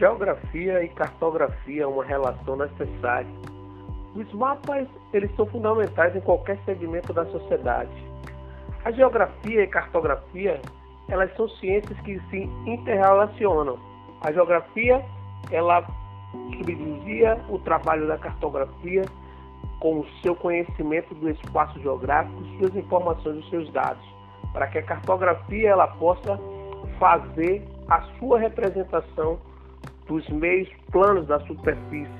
Geografia e cartografia uma relação necessária. Os mapas eles são fundamentais em qualquer segmento da sociedade. A geografia e cartografia elas são ciências que se interrelacionam. A geografia ela subsidia o trabalho da cartografia com o seu conhecimento do espaço geográfico, suas informações e seus dados, para que a cartografia ela possa fazer a sua representação dos meios planos da superfície.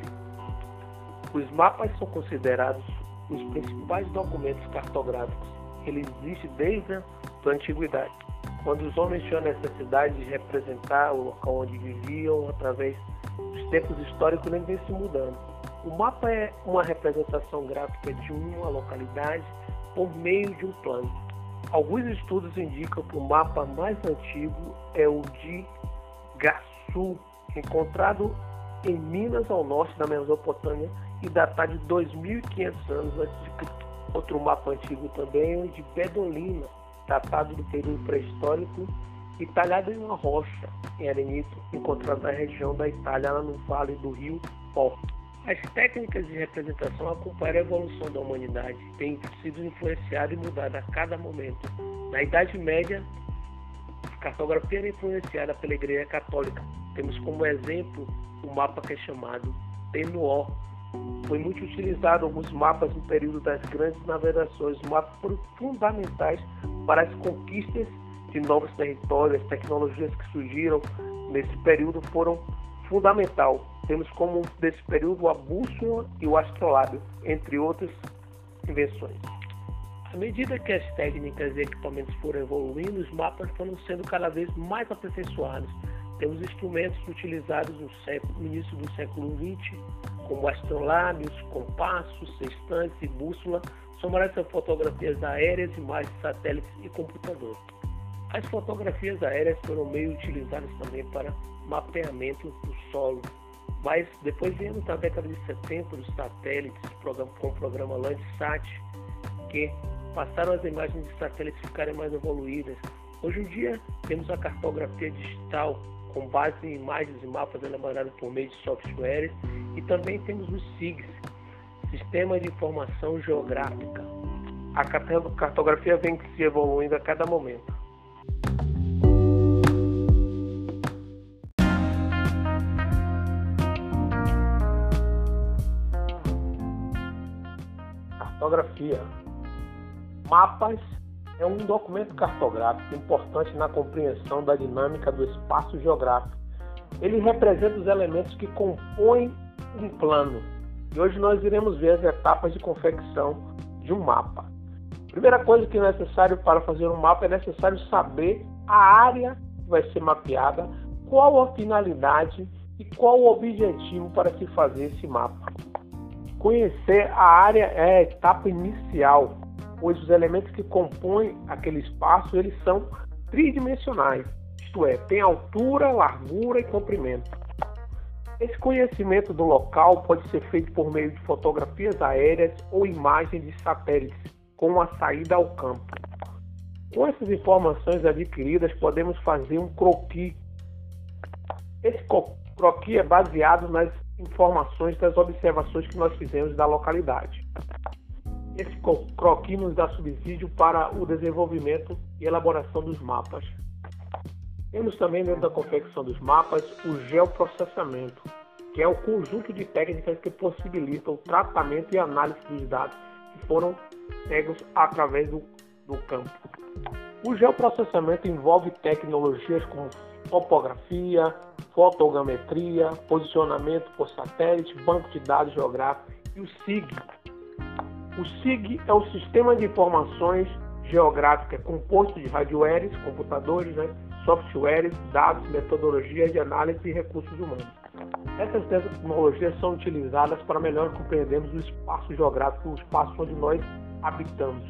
Os mapas são considerados os principais documentos cartográficos. Ele existe desde a antiguidade, quando os homens tinham a necessidade de representar o local onde viviam através dos tempos históricos, nem vem se mudando. O mapa é uma representação gráfica de uma localidade por meio de um plano. Alguns estudos indicam que o mapa mais antigo é o de Gassu, encontrado em Minas ao norte da Mesopotâmia e datado de 2.500 anos antes de Cristo. Outro mapa antigo também é de Bedolina, datado do período pré-histórico e talhado em uma rocha em arenito, encontrado na região da Itália, lá no vale do rio Pó. As técnicas de representação acompanham a evolução da humanidade, têm sido influenciadas e mudadas a cada momento. Na Idade Média, a cartografia era influenciada pela Igreja Católica. Temos como exemplo o mapa que é chamado Tenuó. Foi muito utilizado alguns mapas no período das grandes navegações. Mapas foram fundamentais para as conquistas de novos territórios, as tecnologias que surgiram nesse período foram fundamental. Temos como desse período a bússola e o astrolábio, entre outras invenções. À medida que as técnicas e equipamentos foram evoluindo, os mapas foram sendo cada vez mais aperfeiçoados. Temos instrumentos utilizados no, século, no início do século XX, como astrolábios, compassos, sextantes e bússola, somadas a fotografias aéreas, imagens de satélites e computadores. As fotografias aéreas foram meio utilizadas também para mapeamento do solo, mas depois viemos na década de 70 os satélites com o programa Landsat, que passaram as imagens de satélites ficarem mais evoluídas. Hoje em dia temos a cartografia digital com base em imagens e mapas elaborados por meio de softwares e também temos os SIGs, Sistema de Informação Geográfica. A cartografia vem se evoluindo a cada momento. Cartografia. Mapas é um documento cartográfico importante na compreensão da dinâmica do espaço geográfico. Ele representa os elementos que compõem um plano. E hoje nós iremos ver as etapas de confecção de um mapa. Primeira coisa que é necessário para fazer um mapa é necessário saber a área que vai ser mapeada, qual a finalidade e qual o objetivo para se fazer esse mapa. Conhecer a área é a etapa inicial, pois os elementos que compõem aquele espaço eles são tridimensionais, isto é, tem altura, largura e comprimento. Esse conhecimento do local pode ser feito por meio de fotografias aéreas ou imagens de satélites, com a saída ao campo. Com essas informações adquiridas, podemos fazer um croquis. Esse croquis é baseado nas informações das observações que nós fizemos da localidade. Esse croquis nos dá subsídio para o desenvolvimento e elaboração dos mapas. Temos também dentro da confecção dos mapas o geoprocessamento, que é o conjunto de técnicas que possibilitam o tratamento e análise dos dados que foram pegos através do, do campo. O geoprocessamento envolve tecnologias como topografia, fotogrametria, posicionamento por satélite, banco de dados geográficos e o SIG. O SIG é o Sistema de Informações Geográficas composto de hardwares, computadores, né, softwares, dados, metodologias de análise e recursos humanos. Essas tecnologias são utilizadas para melhor compreendermos o espaço geográfico, o espaço onde nós habitamos.